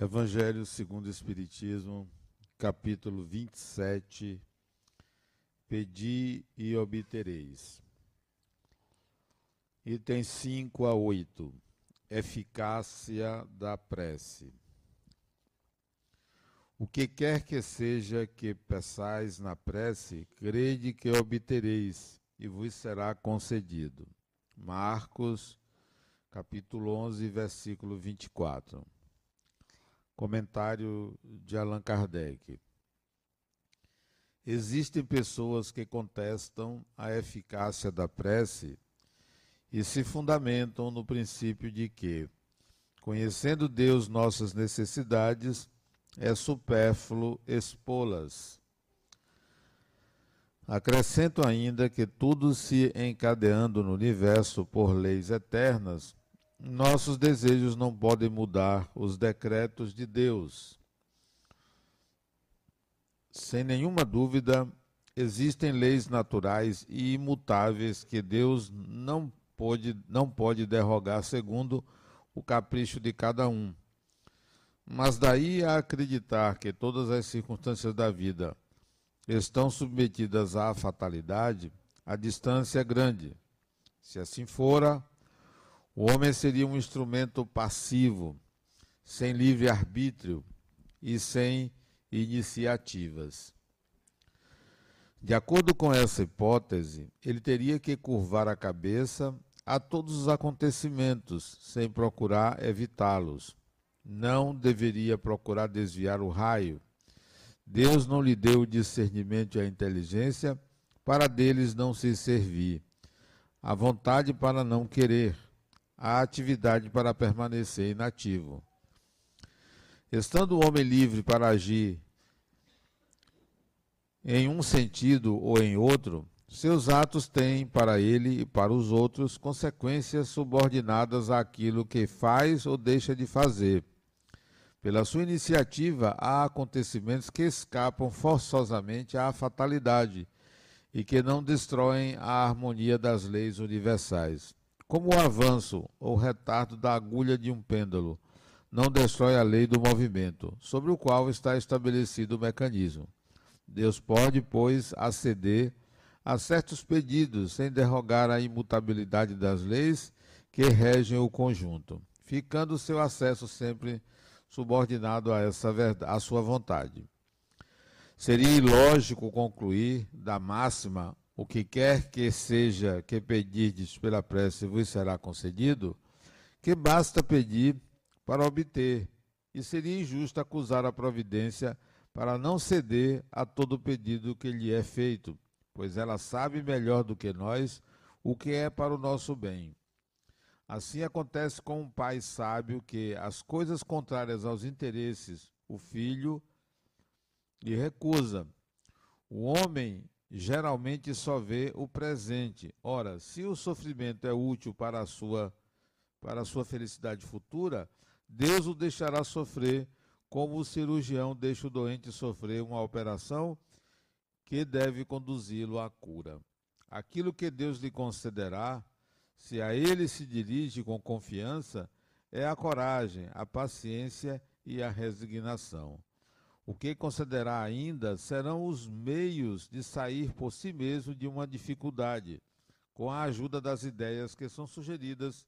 Evangelho segundo o Espiritismo, capítulo 27. Pedi e obtereis. Item 5 a 8. Eficácia da prece. O que quer que seja que peçais na prece, crede que obtereis e vos será concedido. Marcos, capítulo 11, versículo 24. Comentário de Allan Kardec. Existem pessoas que contestam a eficácia da prece e se fundamentam no princípio de que, conhecendo Deus nossas necessidades, é supérfluo expô-las. Acrescento ainda que tudo se encadeando no universo por leis eternas, nossos desejos não podem mudar os decretos de Deus. Sem nenhuma dúvida, existem leis naturais e imutáveis que Deus não pode, não pode derrogar segundo o capricho de cada um. Mas daí a acreditar que todas as circunstâncias da vida estão submetidas à fatalidade, a distância é grande. Se assim fora, o homem seria um instrumento passivo, sem livre arbítrio e sem iniciativas. De acordo com essa hipótese, ele teria que curvar a cabeça a todos os acontecimentos, sem procurar evitá-los. Não deveria procurar desviar o raio. Deus não lhe deu o discernimento e a inteligência para deles não se servir, a vontade para não querer, a atividade para permanecer inativo. Estando o homem livre para agir em um sentido ou em outro, seus atos têm para ele e para os outros consequências subordinadas àquilo que faz ou deixa de fazer. Pela sua iniciativa, há acontecimentos que escapam forçosamente à fatalidade e que não destroem a harmonia das leis universais como o avanço ou retardo da agulha de um pêndulo não destrói a lei do movimento, sobre o qual está estabelecido o mecanismo. Deus pode, pois, aceder a certos pedidos sem derrogar a imutabilidade das leis que regem o conjunto, ficando seu acesso sempre subordinado a essa verdade, à sua vontade. Seria ilógico concluir da máxima o que quer que seja que pedirdes pela prece vos será concedido, que basta pedir para obter, e seria injusto acusar a providência para não ceder a todo pedido que lhe é feito, pois ela sabe melhor do que nós o que é para o nosso bem. Assim acontece com um pai sábio que as coisas contrárias aos interesses o filho lhe recusa. O homem geralmente só vê o presente. Ora, se o sofrimento é útil para a sua para a sua felicidade futura, Deus o deixará sofrer, como o cirurgião deixa o doente sofrer uma operação que deve conduzi-lo à cura. Aquilo que Deus lhe concederá, se a ele se dirige com confiança, é a coragem, a paciência e a resignação. O que considerar ainda serão os meios de sair por si mesmo de uma dificuldade, com a ajuda das ideias que são sugeridas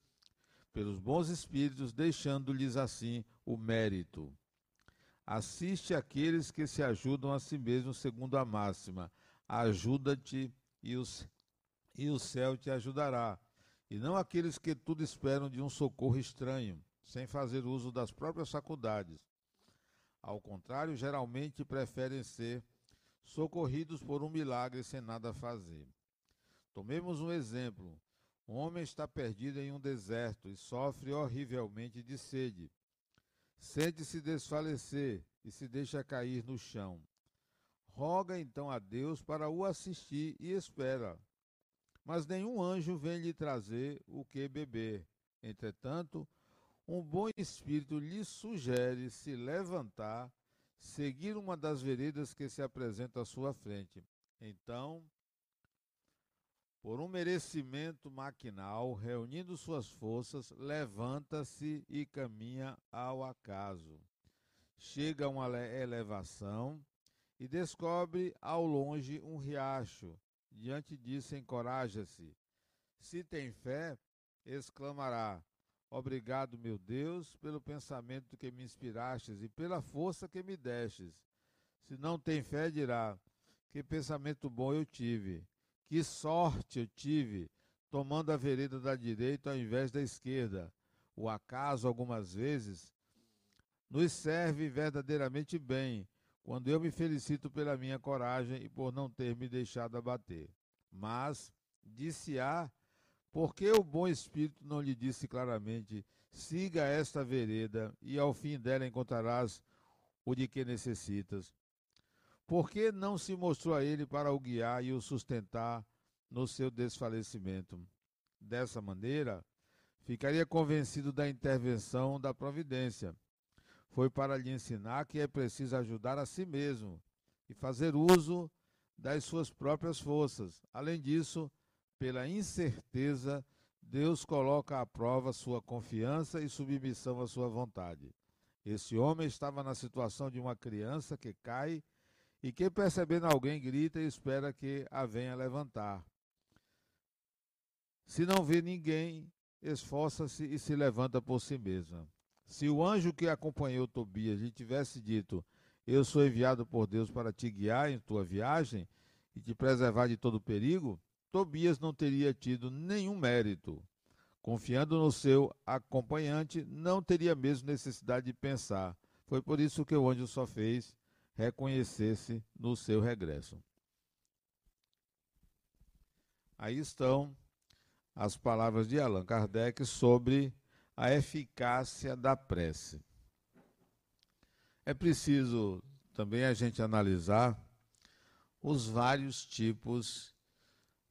pelos bons espíritos, deixando-lhes assim o mérito. Assiste aqueles que se ajudam a si mesmos, segundo a máxima: ajuda-te e, e o céu te ajudará. E não aqueles que tudo esperam de um socorro estranho, sem fazer uso das próprias faculdades ao contrário, geralmente preferem ser socorridos por um milagre sem nada fazer. Tomemos um exemplo. Um homem está perdido em um deserto e sofre horrivelmente de sede. Sente-se desfalecer e se deixa cair no chão. Roga então a Deus para o assistir e espera. Mas nenhum anjo vem lhe trazer o que beber. Entretanto, um bom espírito lhe sugere se levantar, seguir uma das veredas que se apresentam à sua frente. Então, por um merecimento maquinal, reunindo suas forças, levanta-se e caminha ao acaso. chega a uma elevação e descobre ao longe um riacho. Diante disso, encoraja-se. Se tem fé, exclamará: Obrigado, meu Deus, pelo pensamento que me inspirastes e pela força que me destes. Se não tem fé, dirá: Que pensamento bom eu tive, que sorte eu tive, tomando a vereda da direita ao invés da esquerda. O acaso, algumas vezes, nos serve verdadeiramente bem, quando eu me felicito pela minha coragem e por não ter me deixado abater. Mas, disse-á, por que o bom espírito não lhe disse claramente: siga esta vereda e ao fim dela encontrarás o de que necessitas? Por que não se mostrou a ele para o guiar e o sustentar no seu desfalecimento? Dessa maneira, ficaria convencido da intervenção da providência. Foi para lhe ensinar que é preciso ajudar a si mesmo e fazer uso das suas próprias forças. Além disso, pela incerteza, Deus coloca à prova sua confiança e submissão à sua vontade. Esse homem estava na situação de uma criança que cai e que, percebendo alguém, grita e espera que a venha levantar. Se não vê ninguém, esforça-se e se levanta por si mesma. Se o anjo que acompanhou Tobias lhe tivesse dito: Eu sou enviado por Deus para te guiar em tua viagem e te preservar de todo perigo, Tobias não teria tido nenhum mérito. Confiando no seu acompanhante, não teria mesmo necessidade de pensar. Foi por isso que o anjo só fez reconhecer-se no seu regresso. Aí estão as palavras de Allan Kardec sobre a eficácia da prece. É preciso também a gente analisar os vários tipos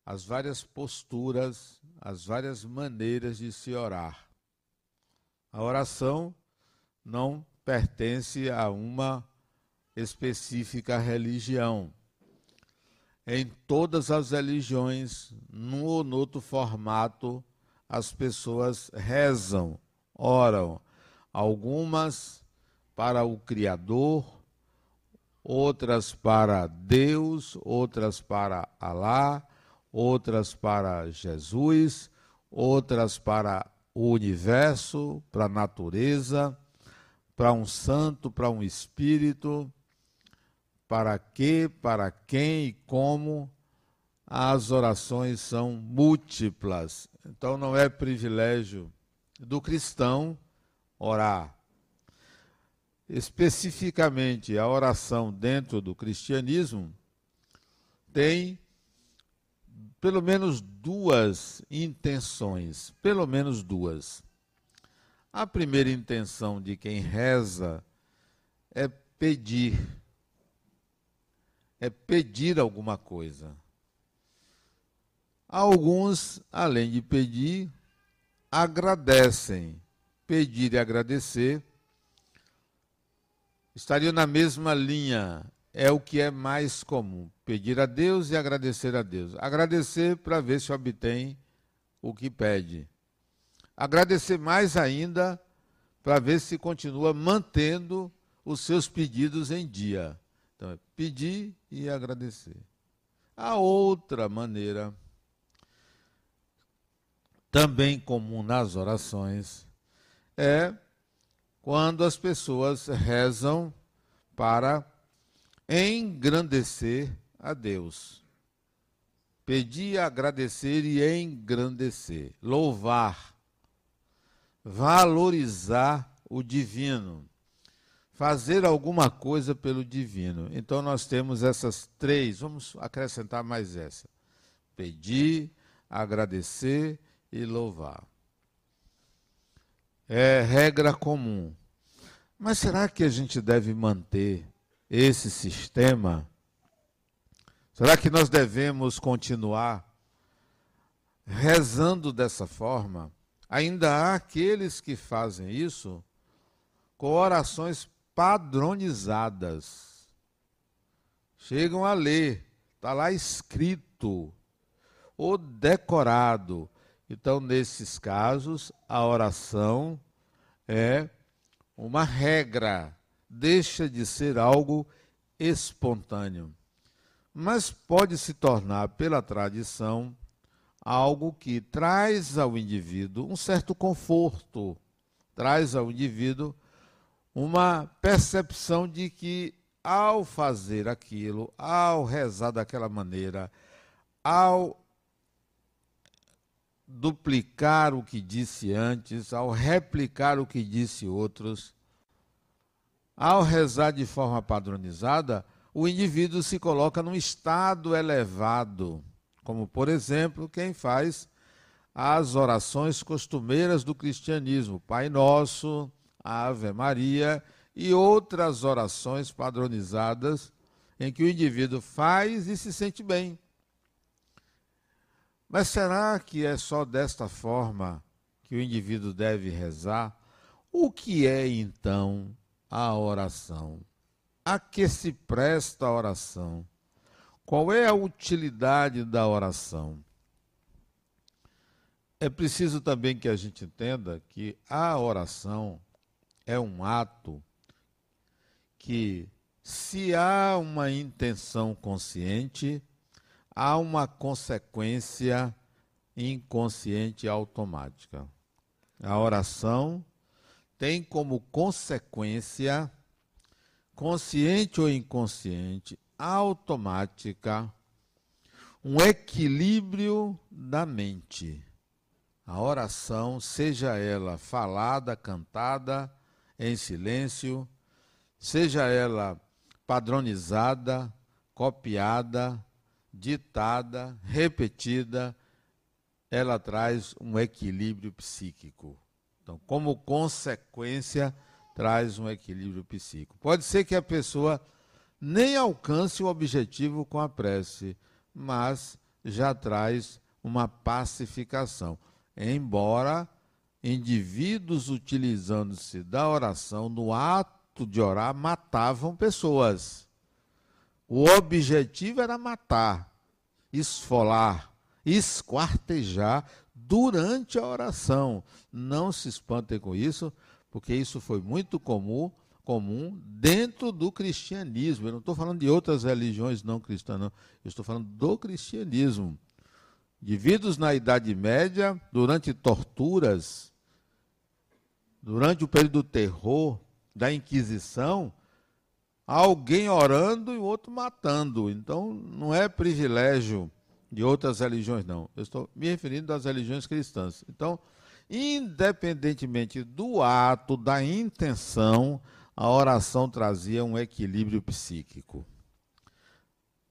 as várias posturas, as várias maneiras de se orar. A oração não pertence a uma específica religião. Em todas as religiões, num ou outro formato, as pessoas rezam, oram, algumas para o Criador, outras para Deus, outras para Alá, outras para Jesus, outras para o universo, para a natureza, para um santo, para um espírito, para que, para quem e como. As orações são múltiplas. Então não é privilégio do cristão orar. Especificamente, a oração dentro do cristianismo tem pelo menos duas intenções, pelo menos duas. A primeira intenção de quem reza é pedir, é pedir alguma coisa. Alguns, além de pedir, agradecem. Pedir e agradecer estariam na mesma linha, é o que é mais comum. Pedir a Deus e agradecer a Deus. Agradecer para ver se obtém o que pede. Agradecer mais ainda para ver se continua mantendo os seus pedidos em dia. Então, é pedir e agradecer. A outra maneira, também comum nas orações, é quando as pessoas rezam para engrandecer a Deus. Pedir, agradecer e engrandecer, louvar, valorizar o divino, fazer alguma coisa pelo divino. Então nós temos essas três, vamos acrescentar mais essa: pedir, agradecer e louvar. É regra comum. Mas será que a gente deve manter esse sistema Será que nós devemos continuar rezando dessa forma? Ainda há aqueles que fazem isso com orações padronizadas. Chegam a ler, está lá escrito ou decorado. Então, nesses casos, a oração é uma regra, deixa de ser algo espontâneo, mas pode se tornar, pela tradição, algo que traz ao indivíduo um certo conforto, traz ao indivíduo uma percepção de que ao fazer aquilo, ao rezar daquela maneira, ao duplicar o que disse antes, ao replicar o que disse outros, ao rezar de forma padronizada, o indivíduo se coloca num estado elevado, como por exemplo quem faz as orações costumeiras do cristianismo, Pai Nosso, Ave Maria e outras orações padronizadas em que o indivíduo faz e se sente bem. Mas será que é só desta forma que o indivíduo deve rezar? O que é então a oração? A que se presta a oração? Qual é a utilidade da oração? É preciso também que a gente entenda que a oração é um ato que, se há uma intenção consciente, há uma consequência inconsciente automática. A oração tem como consequência, consciente ou inconsciente, automática, um equilíbrio da mente. A oração, seja ela falada, cantada, em silêncio, seja ela padronizada, copiada, ditada, repetida, ela traz um equilíbrio psíquico. Então, como consequência, traz um equilíbrio psíquico. Pode ser que a pessoa nem alcance o objetivo com a prece, mas já traz uma pacificação. Embora indivíduos utilizando-se da oração no ato de orar matavam pessoas. O objetivo era matar, esfolar, esquartejar durante a oração. Não se espantem com isso, porque isso foi muito comum, comum dentro do cristianismo. Eu não estou falando de outras religiões não cristãs, não. Eu estou falando do cristianismo. Indivíduos na Idade Média, durante torturas, durante o período do terror, da Inquisição, alguém orando e o outro matando. Então, não é privilégio de outras religiões, não. Eu estou me referindo às religiões cristãs. Então, independentemente do ato, da intenção, a oração trazia um equilíbrio psíquico.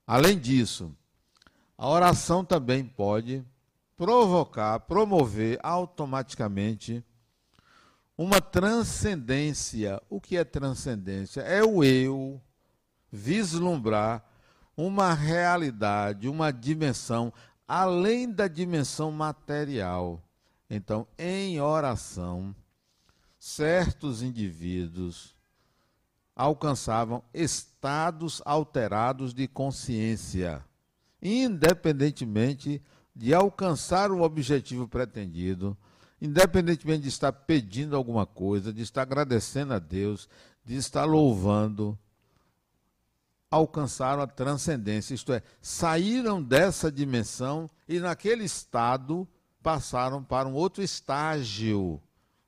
Além disso, a oração também pode provocar, promover automaticamente uma transcendência. O que é transcendência? É o eu vislumbrar uma realidade, uma dimensão além da dimensão material. Então, em oração, certos indivíduos alcançavam estados alterados de consciência, independentemente de alcançar o objetivo pretendido independentemente de estar pedindo alguma coisa, de estar agradecendo a Deus, de estar louvando, alcançaram a transcendência, isto é, saíram dessa dimensão e naquele estado passaram para um outro estágio,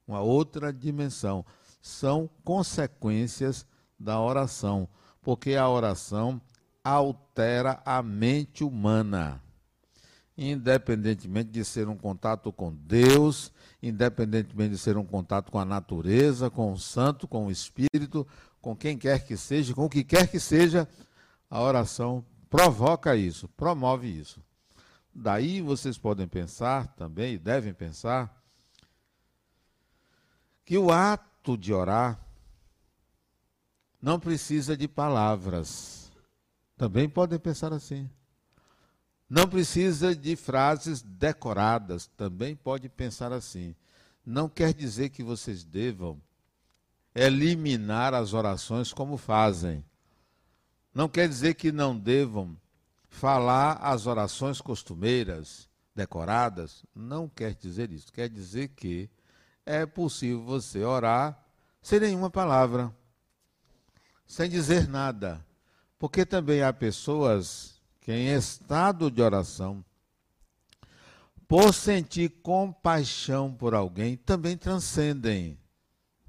uma outra dimensão. São consequências da oração, porque a oração altera a mente humana independentemente de ser um contato com Deus, independentemente de ser um contato com a natureza, com o santo, com o espírito, com quem quer que seja, com o que quer que seja, a oração provoca isso, promove isso. Daí vocês podem pensar também, e devem pensar, que o ato de orar não precisa de palavras. Também podem pensar assim. Não precisa de frases decoradas, também pode pensar assim. Não quer dizer que vocês devam eliminar as orações como fazem. Não quer dizer que não devam falar as orações costumeiras, decoradas. Não quer dizer isso. Quer dizer que é possível você orar sem nenhuma palavra. sem dizer nada. Porque também há pessoas que, em estado de oração, por sentir compaixão por alguém, também transcendem,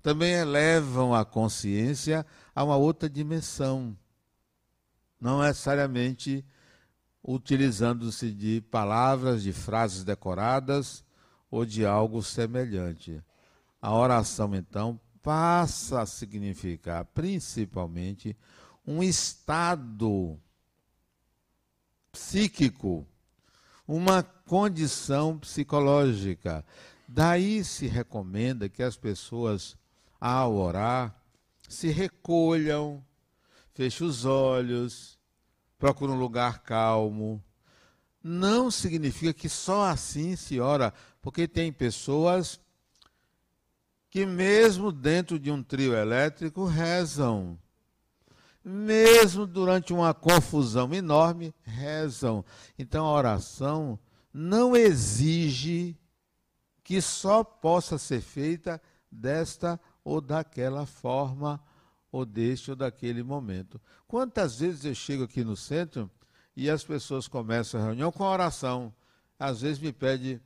também elevam a consciência a uma outra dimensão. Não necessariamente utilizando-se de palavras, de frases decoradas ou de algo semelhante. A oração, então, passa a significar principalmente um estado psíquico, uma condição psicológica. Daí se recomenda que as pessoas, ao orar, se recolham, fechem os olhos, procurem um lugar calmo. Não significa que só assim se ora, porque tem pessoas que, mesmo dentro de um trio elétrico, rezam. Mesmo durante uma confusão enorme, rezam. Então a oração não exige que só possa ser feita desta ou daquela forma, ou deste ou daquele momento. Quantas vezes eu chego aqui no centro e as pessoas começam a reunião com a oração. Às vezes me pede,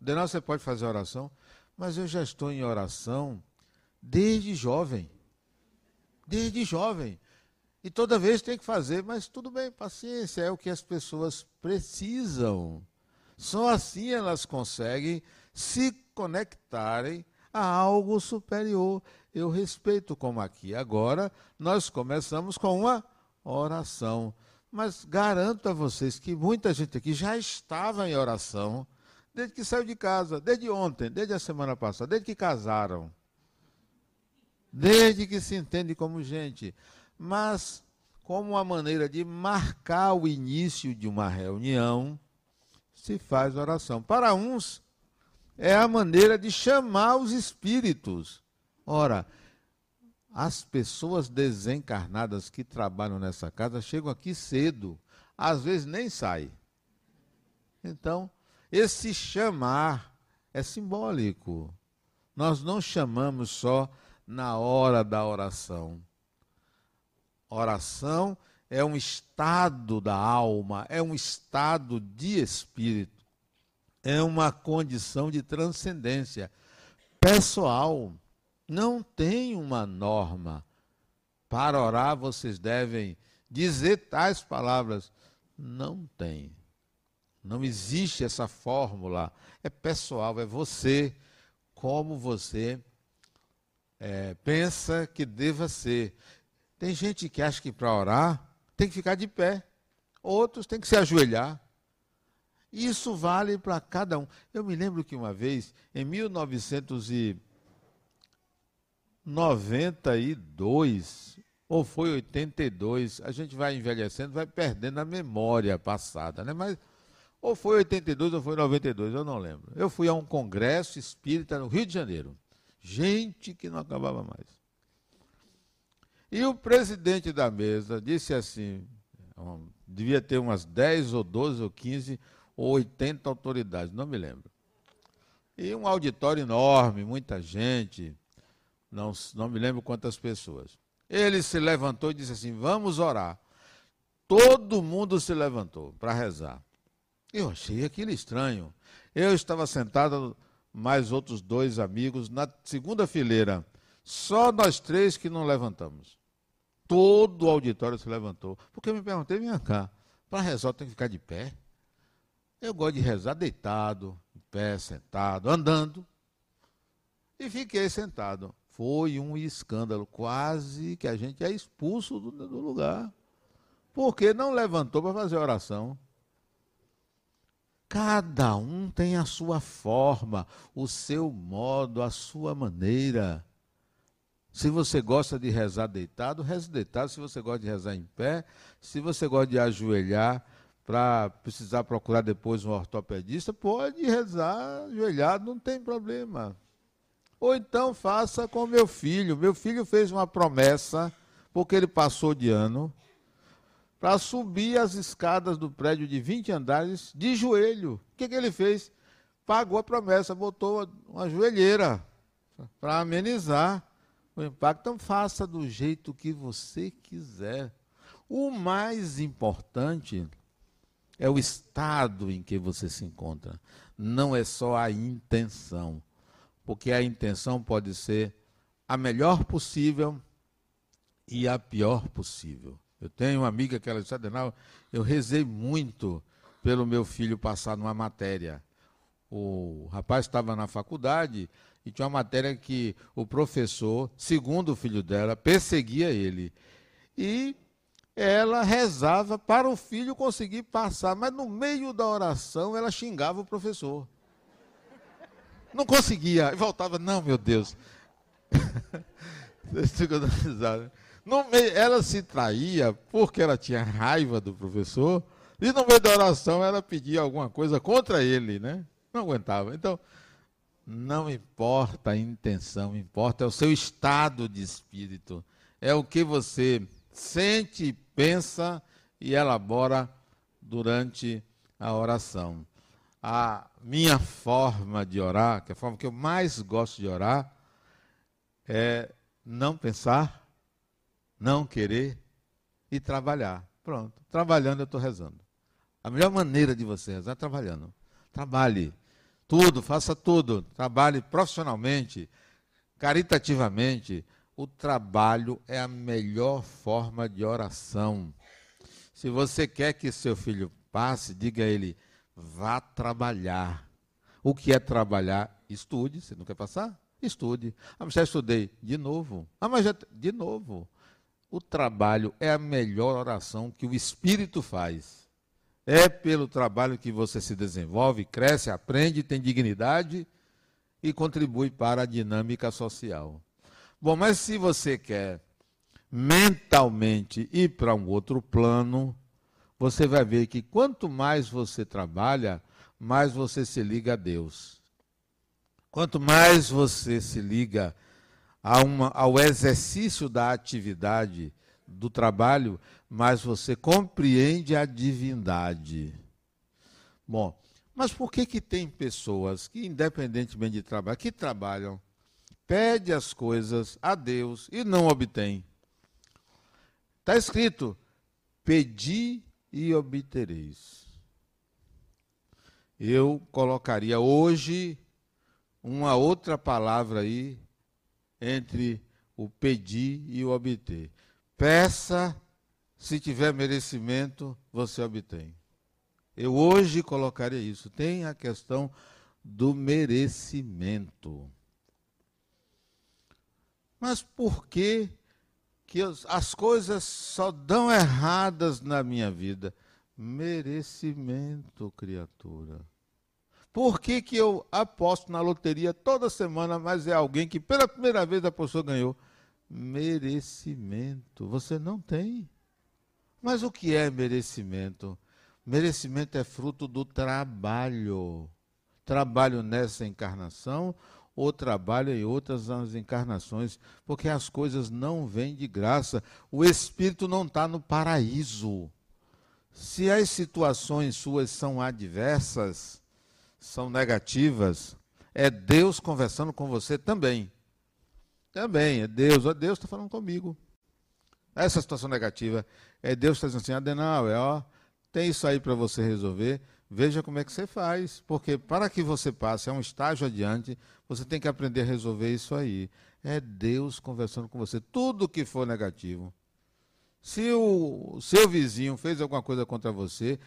Denal, você pode fazer oração? Mas eu já estou em oração desde jovem. Desde jovem. E toda vez tem que fazer, mas tudo bem, paciência, é o que as pessoas precisam. Só assim elas conseguem se conectarem a algo superior. Eu respeito como aqui. Agora nós começamos com uma oração. Mas garanto a vocês que muita gente aqui já estava em oração desde que saiu de casa, desde ontem, desde a semana passada, desde que casaram. Desde que se entende como gente. Mas como uma maneira de marcar o início de uma reunião, se faz oração. Para uns, é a maneira de chamar os espíritos. Ora, as pessoas desencarnadas que trabalham nessa casa chegam aqui cedo, às vezes nem saem. Então, esse chamar é simbólico. Nós não chamamos só na hora da oração. Oração é um estado da alma, é um estado de espírito é uma condição de transcendência pessoal. Não tem uma norma. Para orar, vocês devem dizer tais palavras. Não tem. Não existe essa fórmula. É pessoal, é você, como você é, pensa que deva ser. Tem gente que acha que para orar tem que ficar de pé, outros têm que se ajoelhar. Isso vale para cada um. Eu me lembro que uma vez, em 1992, ou foi 82, a gente vai envelhecendo, vai perdendo a memória passada, né? Mas ou foi 82 ou foi 92, eu não lembro. Eu fui a um congresso espírita no Rio de Janeiro. Gente que não acabava mais. E o presidente da mesa disse assim, devia ter umas 10 ou 12 ou 15 ou 80 autoridades, não me lembro. E um auditório enorme, muita gente, não, não me lembro quantas pessoas. Ele se levantou e disse assim: Vamos orar. Todo mundo se levantou para rezar. Eu achei aquilo estranho. Eu estava sentado, mais outros dois amigos, na segunda fileira. Só nós três que não levantamos. Todo o auditório se levantou. Porque eu me perguntei: vem cá, para rezar tem que ficar de pé? Eu gosto de rezar deitado, em pé, sentado, andando. E fiquei sentado. Foi um escândalo, quase que a gente é expulso do, do lugar. Porque não levantou para fazer oração. Cada um tem a sua forma, o seu modo, a sua maneira. Se você gosta de rezar deitado, reze deitado. Se você gosta de rezar em pé, se você gosta de ajoelhar, para precisar procurar depois um ortopedista, pode rezar ajoelhado, não tem problema. Ou então faça com meu filho. Meu filho fez uma promessa, porque ele passou de ano, para subir as escadas do prédio de 20 andares de joelho. O que, que ele fez? Pagou a promessa, botou uma joelheira para amenizar. o impacto. Então faça do jeito que você quiser. O mais importante é o estado em que você se encontra. Não é só a intenção. Porque a intenção pode ser a melhor possível e a pior possível. Eu tenho uma amiga que ela disse, Adenal, eu rezei muito pelo meu filho passar numa matéria. O rapaz estava na faculdade e tinha uma matéria que o professor, segundo o filho dela, perseguia ele. E ela rezava para o filho conseguir passar, mas no meio da oração ela xingava o professor. Não conseguia, e voltava, não, meu Deus. meio, ela se traía porque ela tinha raiva do professor, e no meio da oração ela pedia alguma coisa contra ele, né? Não aguentava. Então, não importa a intenção, importa é o seu estado de espírito. É o que você sente, pensa e elabora durante a oração. A minha forma de orar, que é a forma que eu mais gosto de orar, é não pensar, não querer e trabalhar. Pronto, trabalhando eu estou rezando. A melhor maneira de você rezar é trabalhando. Trabalhe tudo, faça tudo. Trabalhe profissionalmente, caritativamente. O trabalho é a melhor forma de oração. Se você quer que seu filho passe, diga a ele: vá trabalhar. O que é trabalhar? Estude. Você não quer passar? Estude. Ah, mas já estudei. De novo. Ah, mas já. De novo. O trabalho é a melhor oração que o Espírito faz. É pelo trabalho que você se desenvolve, cresce, aprende, tem dignidade e contribui para a dinâmica social. Bom, mas se você quer mentalmente ir para um outro plano, você vai ver que quanto mais você trabalha, mais você se liga a Deus. Quanto mais você se liga uma, ao exercício da atividade do trabalho, mais você compreende a divindade. Bom, mas por que que tem pessoas que, independentemente de trabalhar, que trabalham, pede as coisas a Deus e não obtém? Está escrito: pedi e obtereis. Eu colocaria hoje uma outra palavra aí entre o pedir e o obter. Peça, se tiver merecimento, você obtém. Eu hoje colocaria isso. Tem a questão do merecimento. Mas por que, que as coisas só dão erradas na minha vida? Merecimento, criatura. Por que, que eu aposto na loteria toda semana, mas é alguém que pela primeira vez a pessoa ganhou? merecimento. Você não tem. Mas o que é merecimento? Merecimento é fruto do trabalho. Trabalho nessa encarnação ou trabalho em outras encarnações, porque as coisas não vêm de graça. O espírito não está no paraíso. Se as situações suas são adversas, são negativas, é Deus conversando com você também. Também, é Deus. Deus está falando comigo. Essa situação negativa. É Deus está dizendo assim, Adenal, é, ó, tem isso aí para você resolver. Veja como é que você faz. Porque para que você passe a um estágio adiante, você tem que aprender a resolver isso aí. É Deus conversando com você. Tudo que for negativo. Se o seu vizinho fez alguma coisa contra você,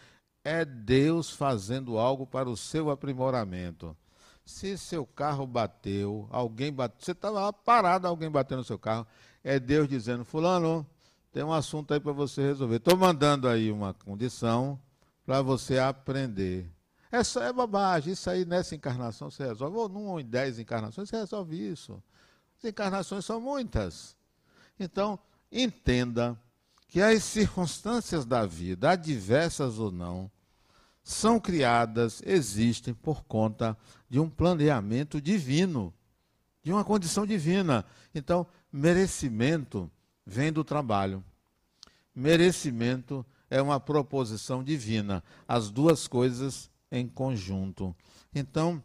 é Deus fazendo algo para o seu aprimoramento. Se seu carro bateu, alguém bateu, você estava lá parado, alguém bateu no seu carro, é Deus dizendo: Fulano, tem um assunto aí para você resolver. Estou mandando aí uma condição para você aprender. É só é bobagem, isso aí nessa encarnação você resolve, ou numa em dez encarnações você resolve isso. As encarnações são muitas. Então, entenda que as circunstâncias da vida, adversas ou não, são criadas, existem por conta de um planeamento divino, de uma condição divina. Então, merecimento vem do trabalho. Merecimento é uma proposição divina, as duas coisas em conjunto. Então,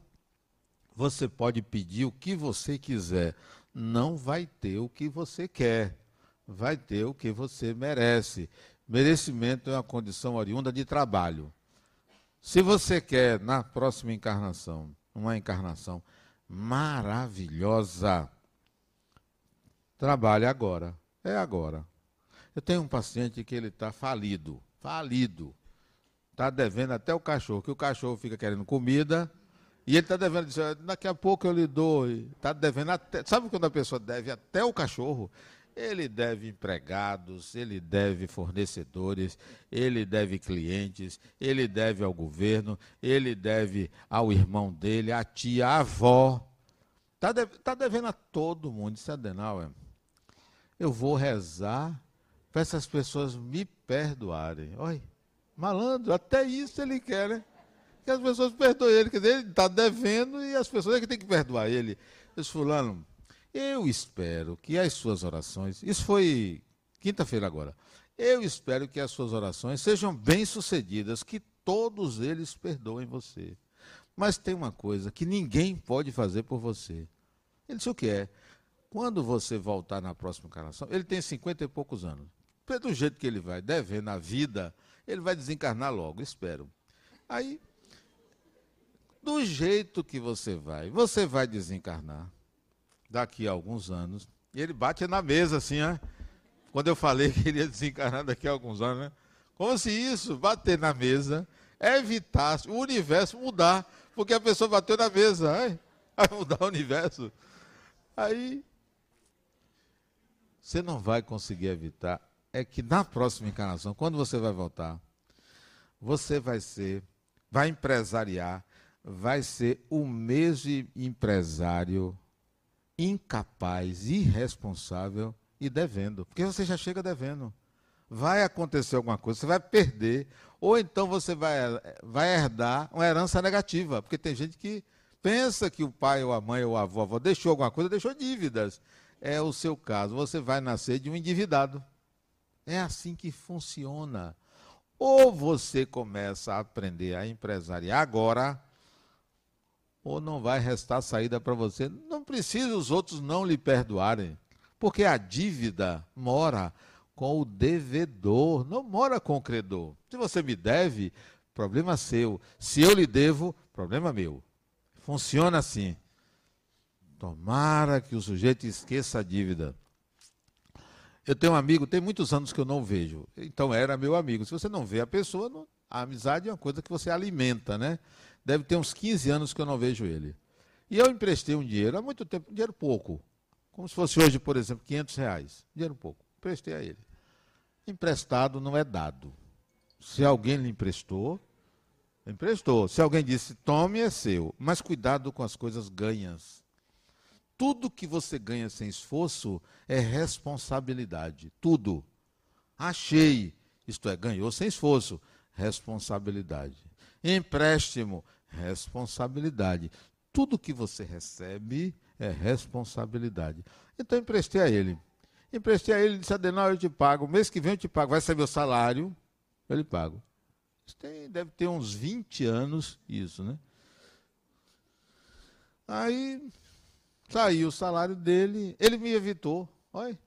você pode pedir o que você quiser, não vai ter o que você quer, vai ter o que você merece. Merecimento é uma condição oriunda de trabalho. Se você quer, na próxima encarnação, uma encarnação maravilhosa, trabalhe agora. É agora. Eu tenho um paciente que ele está falido, falido. Está devendo até o cachorro, que o cachorro fica querendo comida, e ele está devendo, diz, daqui a pouco eu lhe dou. Está devendo até. Sabe quando a pessoa deve até o cachorro? Ele deve empregados, ele deve fornecedores, ele deve clientes, ele deve ao governo, ele deve ao irmão dele, à tia, à avó. Está deve, tá devendo a todo mundo. Isso é Adenauer. Eu vou rezar para essas pessoas me perdoarem. Olha, malandro, até isso ele quer, né? Que as pessoas perdoem ele. Quer dizer, ele está devendo e as pessoas é que têm que perdoar ele. Diz, fulano, eu espero que as suas orações, isso foi quinta-feira agora, eu espero que as suas orações sejam bem-sucedidas, que todos eles perdoem você. Mas tem uma coisa que ninguém pode fazer por você. Ele disse o que é? Quando você voltar na próxima encarnação, ele tem cinquenta e poucos anos. Do jeito que ele vai devendo a vida, ele vai desencarnar logo, espero. Aí, do jeito que você vai, você vai desencarnar daqui a alguns anos. E ele bate na mesa assim, né? Quando eu falei que ele ia desencarnar daqui a alguns anos, né? Como se isso, bater na mesa, evitasse o universo mudar, porque a pessoa bateu na mesa, ai, vai mudar o universo. Aí você não vai conseguir evitar. É que na próxima encarnação, quando você vai voltar, você vai ser, vai empresariar, vai ser o mesmo empresário incapaz, irresponsável e devendo. Porque você já chega devendo. Vai acontecer alguma coisa, você vai perder. Ou então você vai, vai herdar uma herança negativa. Porque tem gente que pensa que o pai, ou a mãe, ou a avó, a avó deixou alguma coisa, deixou dívidas. É o seu caso. Você vai nascer de um endividado. É assim que funciona. Ou você começa a aprender a empresariar agora, ou não vai restar saída para você. Não precisa os outros não lhe perdoarem, porque a dívida mora com o devedor, não mora com o credor. Se você me deve, problema seu. Se eu lhe devo, problema meu. Funciona assim. Tomara que o sujeito esqueça a dívida. Eu tenho um amigo, tem muitos anos que eu não vejo. Então era meu amigo. Se você não vê a pessoa, a amizade é uma coisa que você alimenta, né? Deve ter uns 15 anos que eu não vejo ele. E eu emprestei um dinheiro, há muito tempo, um dinheiro pouco. Como se fosse hoje, por exemplo, 500 reais. Dinheiro pouco. Emprestei a ele. Emprestado não é dado. Se alguém lhe emprestou, emprestou. Se alguém disse, tome, é seu. Mas cuidado com as coisas ganhas. Tudo que você ganha sem esforço é responsabilidade. Tudo. Achei. Isto é, ganhou sem esforço. Responsabilidade. Empréstimo, responsabilidade. Tudo que você recebe é responsabilidade. Então emprestei a ele. Emprestei a ele, disse, Adenal, eu te pago. Mês que vem eu te pago. Vai ser meu salário, eu lhe pago. Isso tem, deve ter uns 20 anos isso, né? Aí saiu o salário dele, ele me evitou. Olha.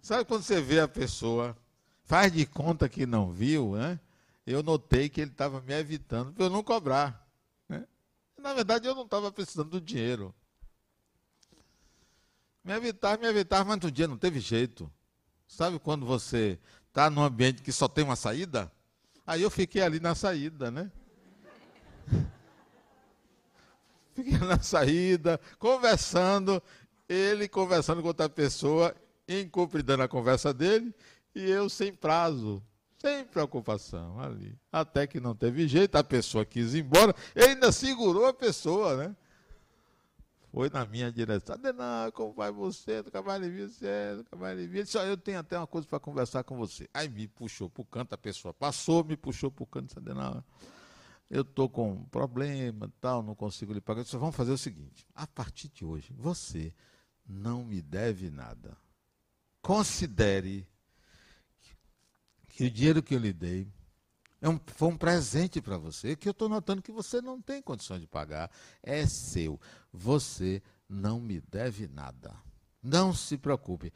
Sabe quando você vê a pessoa, faz de conta que não viu, né? eu notei que ele estava me evitando para eu não cobrar. Né? Na verdade, eu não estava precisando do dinheiro. Me evitar, me evitar, mas no dia não teve jeito. Sabe quando você está num ambiente que só tem uma saída? Aí eu fiquei ali na saída, né? Fiquei na saída, conversando, ele conversando com outra pessoa, incumpridando a conversa dele, e eu sem prazo. Sem preocupação ali. Até que não teve jeito, a pessoa quis ir embora, ele ainda segurou a pessoa, né? Foi na minha direção. Adenal, como vai você? Nunca mais lhe vi, você nunca mais lhe vi. Ele disse, eu tenho até uma coisa para conversar com você. Aí me puxou para o canto, a pessoa passou, me puxou para o canto, disse, Adenal, eu estou com um problema, tal, não consigo lhe pagar. Disse, vamos fazer o seguinte, a partir de hoje, você não me deve nada. Considere que o dinheiro que eu lhe dei é um, foi um presente para você, que eu estou notando que você não tem condições de pagar. É seu. Você não me deve nada. Não se preocupe.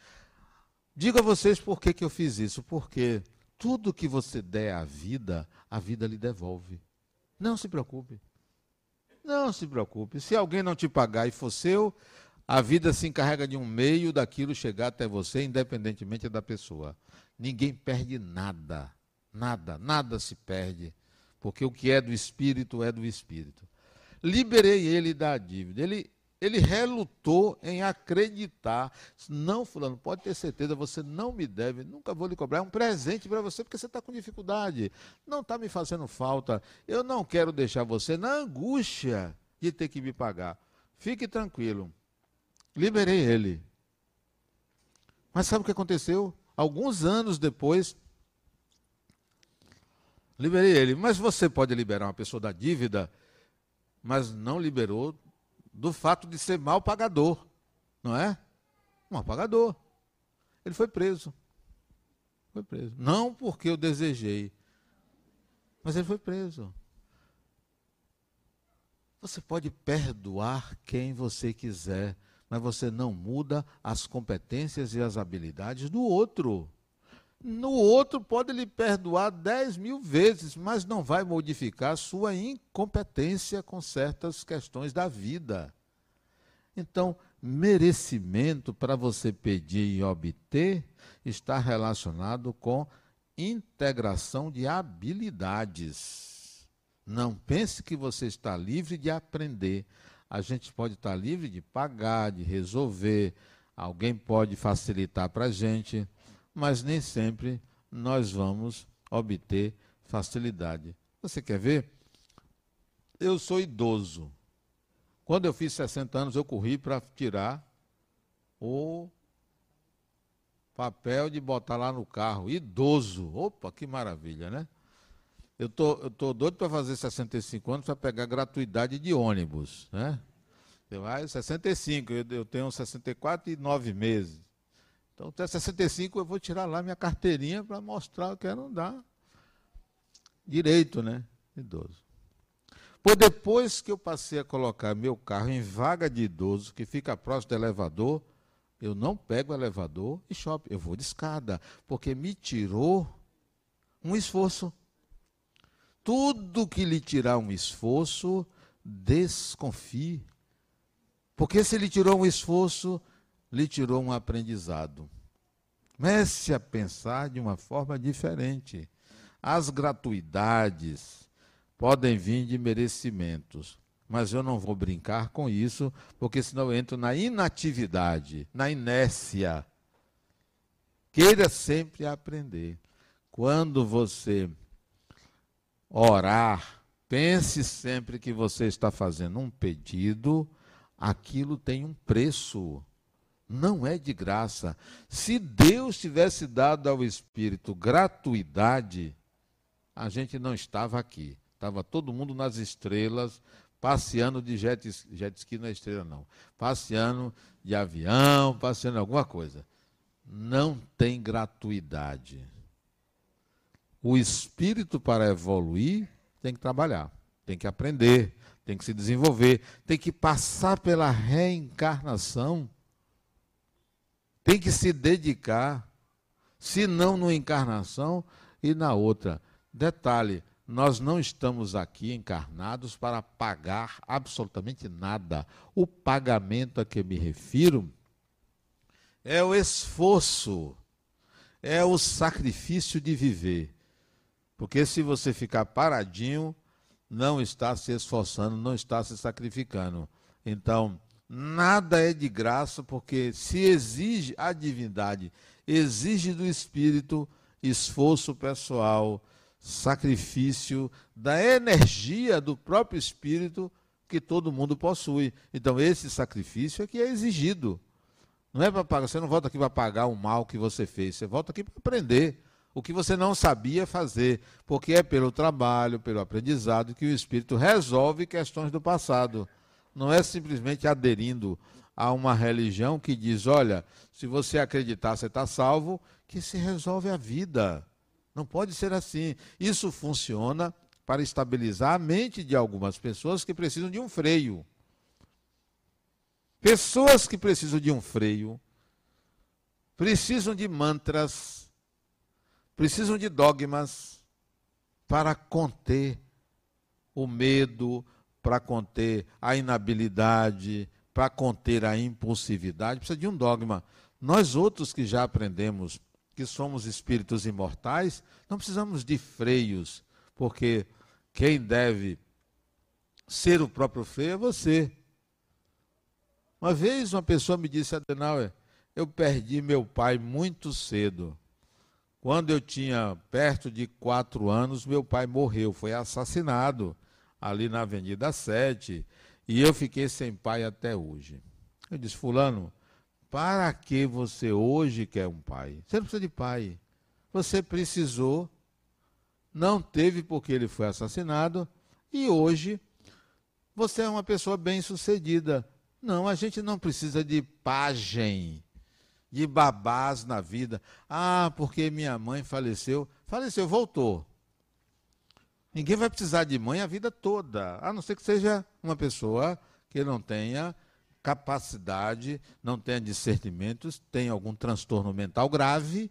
Digo a vocês por que, que eu fiz isso. Porque tudo que você der à vida, a vida lhe devolve. Não se preocupe. Não se preocupe. Se alguém não te pagar e for seu, a vida se encarrega de um meio daquilo chegar até você, independentemente da pessoa. Ninguém perde nada. Nada, nada se perde. Porque o que é do espírito é do espírito. Liberei ele da dívida. Ele, ele relutou em acreditar. Não, Fulano, pode ter certeza, você não me deve, nunca vou lhe cobrar. É um presente para você, porque você está com dificuldade. Não está me fazendo falta. Eu não quero deixar você na angústia de ter que me pagar. Fique tranquilo. Liberei ele. Mas sabe o que aconteceu? Alguns anos depois, liberei ele. Mas você pode liberar uma pessoa da dívida, mas não liberou do fato de ser mal pagador, não é? Mal pagador. Ele foi preso. Foi preso. Não porque eu desejei, mas ele foi preso. Você pode perdoar quem você quiser, mas você não muda as competências e as habilidades do outro. No outro pode lhe perdoar dez mil vezes, mas não vai modificar sua incompetência com certas questões da vida. Então, merecimento para você pedir e obter está relacionado com integração de habilidades. Não pense que você está livre de aprender. A gente pode estar livre de pagar, de resolver, alguém pode facilitar para a gente mas nem sempre nós vamos obter facilidade. Você quer ver? Eu sou idoso. Quando eu fiz 60 anos, eu corri para tirar o papel de botar lá no carro. Idoso. Opa, que maravilha, né? Eu tô, eu tô doido para fazer 65 anos para pegar gratuidade de ônibus, né? Eu, ah, 65, eu, eu tenho 64 e 9 meses. Então, até 65 eu vou tirar lá minha carteirinha para mostrar que eu não dá direito, né? Idoso. Por depois que eu passei a colocar meu carro em vaga de idoso, que fica próximo do elevador, eu não pego elevador e shopping, eu vou de escada, porque me tirou um esforço. Tudo que lhe tirar um esforço, desconfie. Porque se ele tirou um esforço, lhe tirou um aprendizado. Comece a pensar de uma forma diferente. As gratuidades podem vir de merecimentos, mas eu não vou brincar com isso, porque senão eu entro na inatividade, na inércia. Queira sempre aprender. Quando você orar, pense sempre que você está fazendo um pedido, aquilo tem um preço não é de graça. Se Deus tivesse dado ao Espírito gratuidade, a gente não estava aqui. Estava todo mundo nas estrelas, passeando de jet, jet ski na estrela, não. Passeando de avião, passeando alguma coisa. Não tem gratuidade. O espírito, para evoluir, tem que trabalhar, tem que aprender, tem que se desenvolver, tem que passar pela reencarnação tem que se dedicar, se não numa encarnação e na outra. Detalhe, nós não estamos aqui encarnados para pagar absolutamente nada. O pagamento a que me refiro é o esforço, é o sacrifício de viver. Porque se você ficar paradinho, não está se esforçando, não está se sacrificando. Então, Nada é de graça, porque se exige a divindade, exige do espírito esforço pessoal, sacrifício da energia do próprio espírito que todo mundo possui. Então esse sacrifício é que é exigido. Não é para pagar, você não volta aqui para pagar o mal que você fez, você volta aqui para aprender o que você não sabia fazer, porque é pelo trabalho, pelo aprendizado que o espírito resolve questões do passado não é simplesmente aderindo a uma religião que diz: olha, se você acreditar, você está salvo, que se resolve a vida. Não pode ser assim. Isso funciona para estabilizar a mente de algumas pessoas que precisam de um freio. Pessoas que precisam de um freio, precisam de mantras, precisam de dogmas para conter o medo, para conter a inabilidade, para conter a impulsividade, precisa de um dogma. Nós outros que já aprendemos que somos espíritos imortais, não precisamos de freios, porque quem deve ser o próprio freio é você. Uma vez uma pessoa me disse, Adenauer, eu perdi meu pai muito cedo. Quando eu tinha perto de quatro anos, meu pai morreu, foi assassinado ali na Avenida 7, e eu fiquei sem pai até hoje. Eu disse, fulano, para que você hoje quer um pai? Você não precisa de pai. Você precisou, não teve porque ele foi assassinado, e hoje você é uma pessoa bem-sucedida. Não, a gente não precisa de pajem, de babás na vida. Ah, porque minha mãe faleceu. Faleceu, voltou. Ninguém vai precisar de mãe a vida toda, a não ser que seja uma pessoa que não tenha capacidade, não tenha discernimentos, tenha algum transtorno mental grave,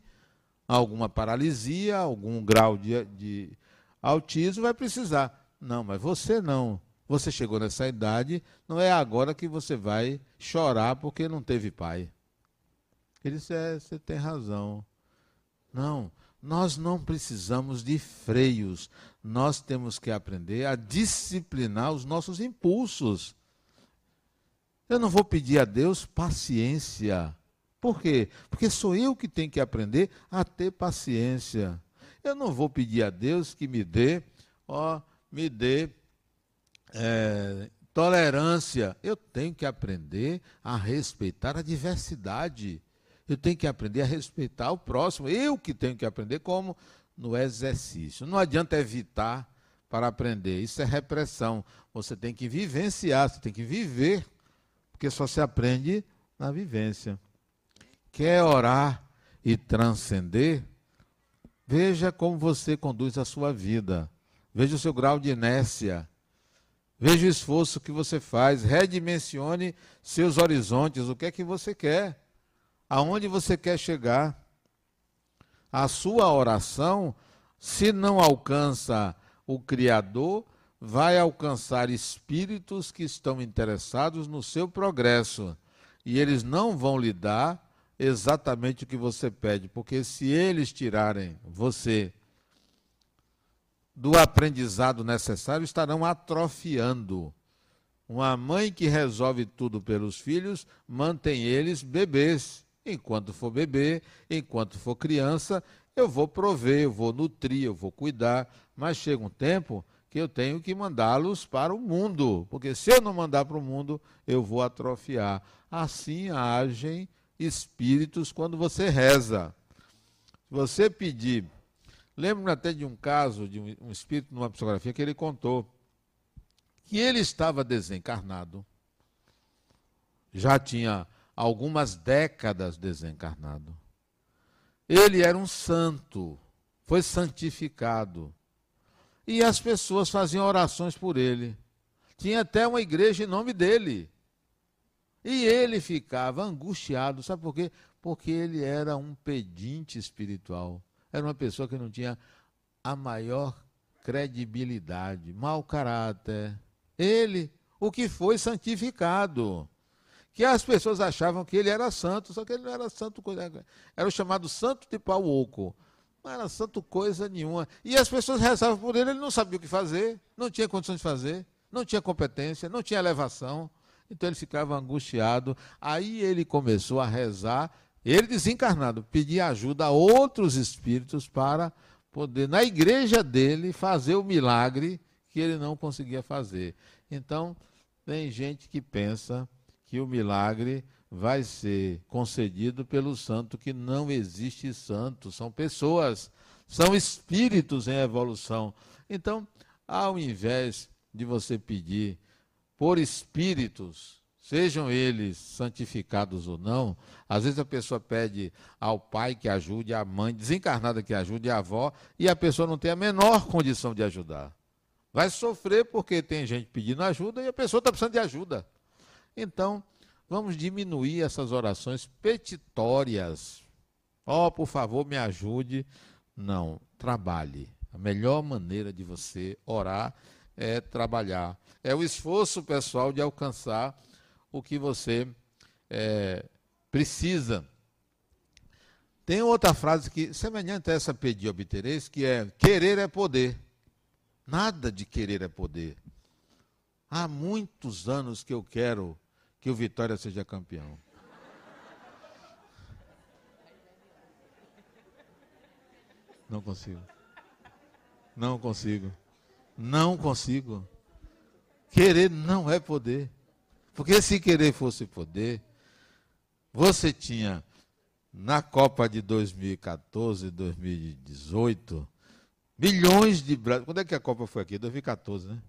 alguma paralisia, algum grau de, de autismo, vai precisar. Não, mas você não. Você chegou nessa idade, não é agora que você vai chorar porque não teve pai. Ele disse: é, você tem razão. Não, nós não precisamos de freios. Nós temos que aprender a disciplinar os nossos impulsos. Eu não vou pedir a Deus paciência. Por quê? Porque sou eu que tenho que aprender a ter paciência. Eu não vou pedir a Deus que me dê, ó, me dê é, tolerância. Eu tenho que aprender a respeitar a diversidade. Eu tenho que aprender a respeitar o próximo. Eu que tenho que aprender como no exercício. Não adianta evitar para aprender. Isso é repressão. Você tem que vivenciar, você tem que viver porque só se aprende na vivência. Quer orar e transcender? Veja como você conduz a sua vida. Veja o seu grau de inércia. Veja o esforço que você faz. Redimensione seus horizontes. O que é que você quer? Aonde você quer chegar? A sua oração, se não alcança o Criador, vai alcançar espíritos que estão interessados no seu progresso. E eles não vão lhe dar exatamente o que você pede, porque se eles tirarem você do aprendizado necessário, estarão atrofiando. Uma mãe que resolve tudo pelos filhos mantém eles bebês. Enquanto for bebê, enquanto for criança, eu vou prover, eu vou nutrir, eu vou cuidar, mas chega um tempo que eu tenho que mandá-los para o mundo, porque se eu não mandar para o mundo, eu vou atrofiar. Assim agem espíritos quando você reza. Se você pedir, lembro-me até de um caso de um, espírito numa psicografia que ele contou que ele estava desencarnado, já tinha algumas décadas desencarnado. Ele era um santo, foi santificado e as pessoas faziam orações por ele. Tinha até uma igreja em nome dele. E ele ficava angustiado, sabe por quê? Porque ele era um pedinte espiritual. Era uma pessoa que não tinha a maior credibilidade, mau caráter. Ele, o que foi santificado. Que as pessoas achavam que ele era santo, só que ele não era santo, era o chamado santo de pau oco. Não era santo coisa nenhuma. E as pessoas rezavam por ele, ele não sabia o que fazer, não tinha condições de fazer, não tinha competência, não tinha elevação. Então ele ficava angustiado. Aí ele começou a rezar, ele desencarnado, pedir ajuda a outros espíritos para poder, na igreja dele, fazer o milagre que ele não conseguia fazer. Então, tem gente que pensa que o milagre vai ser concedido pelo santo que não existe santo, são pessoas, são espíritos em evolução. Então, ao invés de você pedir por espíritos, sejam eles santificados ou não, às vezes a pessoa pede ao pai que ajude, à mãe desencarnada que ajude, à avó, e a pessoa não tem a menor condição de ajudar. Vai sofrer porque tem gente pedindo ajuda e a pessoa está precisando de ajuda. Então, Vamos diminuir essas orações petitórias. Ó, oh, por favor, me ajude. Não, trabalhe. A melhor maneira de você orar é trabalhar. É o esforço pessoal de alcançar o que você é, precisa. Tem outra frase que, semelhante a essa pedir obtereis, que é querer é poder. Nada de querer é poder. Há muitos anos que eu quero que o Vitória seja campeão. Não consigo. Não consigo. Não consigo. Querer não é poder. Porque se querer fosse poder, você tinha na Copa de 2014, 2018, milhões de brasileiros. Quando é que a Copa foi aqui? 2014, né?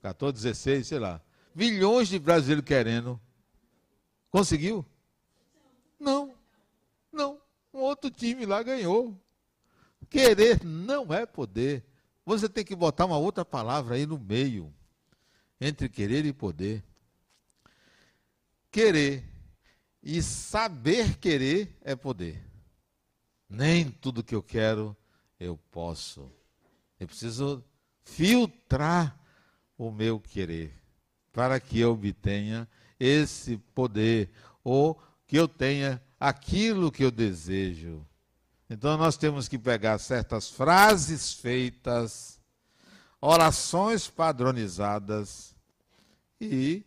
14, 16, sei lá. Milhões de brasileiros querendo. Conseguiu? Não. Não. Um outro time lá ganhou. Querer não é poder. Você tem que botar uma outra palavra aí no meio. Entre querer e poder. Querer e saber querer é poder. Nem tudo que eu quero eu posso. Eu preciso filtrar o meu querer para que eu obtenha esse poder ou que eu tenha aquilo que eu desejo. Então nós temos que pegar certas frases feitas, orações padronizadas e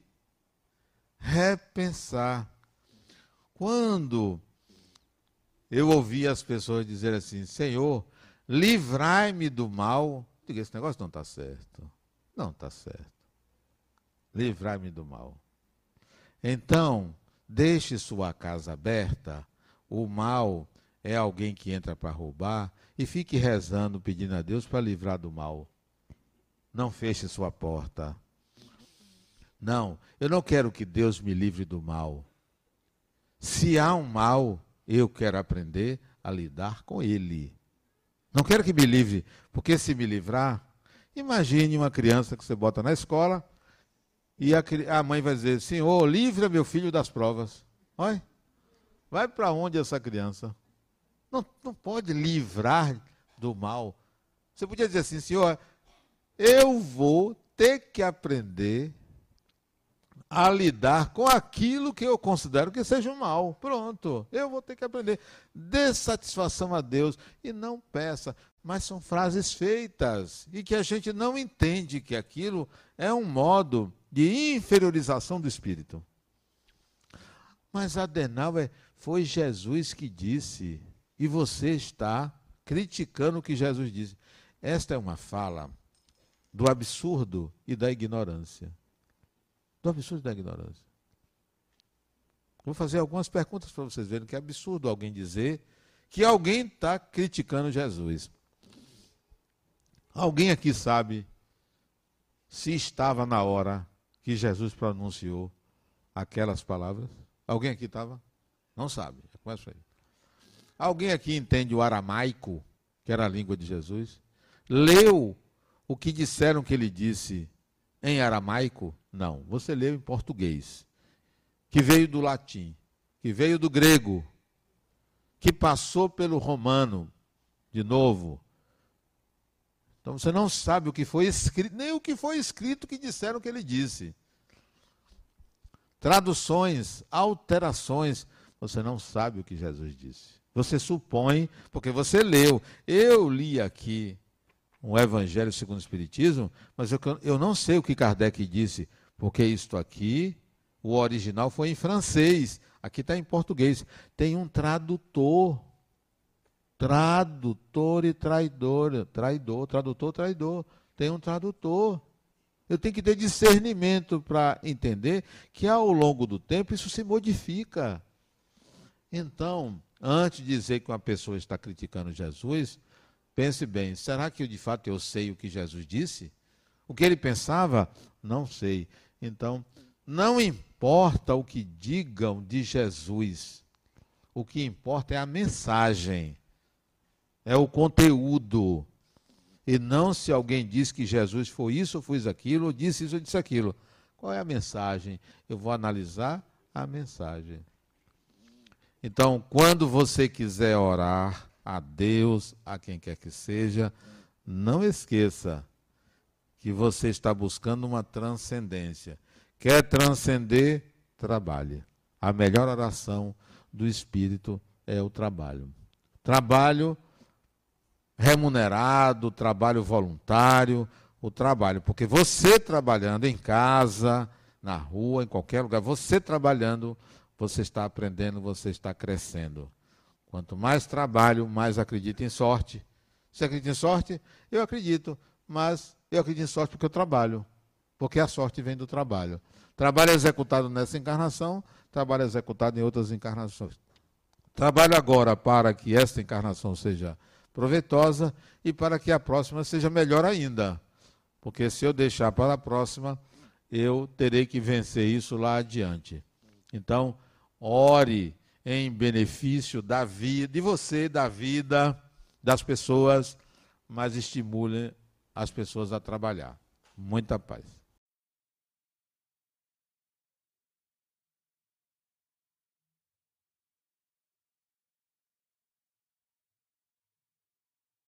repensar quando eu ouvi as pessoas dizer assim: Senhor, livrai-me do mal, diga: esse negócio não está certo. Não está certo. Livrai-me do mal. Então, deixe sua casa aberta. O mal é alguém que entra para roubar e fique rezando, pedindo a Deus para livrar do mal. Não feche sua porta. Não, eu não quero que Deus me livre do mal. Se há um mal, eu quero aprender a lidar com ele. Não quero que me livre, porque se me livrar, imagine uma criança que você bota na escola e a, a mãe vai dizer: Senhor, livra meu filho das provas. Olha, vai para onde essa criança? Não, não pode livrar do mal. Você podia dizer assim: Senhor, eu vou ter que aprender a lidar com aquilo que eu considero que seja um mal. Pronto, eu vou ter que aprender. Dê satisfação a Deus e não peça. Mas são frases feitas e que a gente não entende que aquilo é um modo de inferiorização do espírito. Mas Adenauer foi Jesus que disse, e você está criticando o que Jesus disse. Esta é uma fala do absurdo e da ignorância do absurdo da ignorância. Vou fazer algumas perguntas para vocês verem que é absurdo alguém dizer que alguém está criticando Jesus. Alguém aqui sabe se estava na hora que Jesus pronunciou aquelas palavras? Alguém aqui estava? Não sabe. Começa aí. Alguém aqui entende o aramaico, que era a língua de Jesus? Leu o que disseram que ele disse em aramaico? Não. Você leu em português, que veio do latim, que veio do grego, que passou pelo romano, de novo. Então você não sabe o que foi escrito, nem o que foi escrito que disseram que ele disse. Traduções, alterações, você não sabe o que Jesus disse. Você supõe, porque você leu. Eu li aqui um Evangelho segundo o Espiritismo, mas eu, eu não sei o que Kardec disse, porque isto aqui, o original foi em francês, aqui está em português. Tem um tradutor. Tradutor e traidor. Traidor, tradutor, traidor. Tem um tradutor. Eu tenho que ter discernimento para entender que ao longo do tempo isso se modifica. Então, antes de dizer que uma pessoa está criticando Jesus, Pense bem, será que de fato eu sei o que Jesus disse? O que ele pensava? Não sei. Então, não importa o que digam de Jesus, o que importa é a mensagem, é o conteúdo. E não se alguém diz que Jesus foi isso, ou fez aquilo, ou disse isso, ou disse aquilo. Qual é a mensagem? Eu vou analisar a mensagem. Então, quando você quiser orar a Deus, a quem quer que seja, não esqueça que você está buscando uma transcendência. Quer transcender? Trabalhe. A melhor oração do Espírito é o trabalho. Trabalho remunerado, trabalho voluntário, o trabalho. Porque você trabalhando em casa, na rua, em qualquer lugar, você trabalhando, você está aprendendo, você está crescendo. Quanto mais trabalho, mais acredita em sorte. Você acredita em sorte? Eu acredito, mas eu acredito em sorte porque eu trabalho. Porque a sorte vem do trabalho. Trabalho executado nessa encarnação, trabalho executado em outras encarnações. Trabalho agora para que esta encarnação seja proveitosa e para que a próxima seja melhor ainda. Porque se eu deixar para a próxima, eu terei que vencer isso lá adiante. Então, ore em benefício da vida, de você, da vida, das pessoas, mas estimule as pessoas a trabalhar. Muita paz.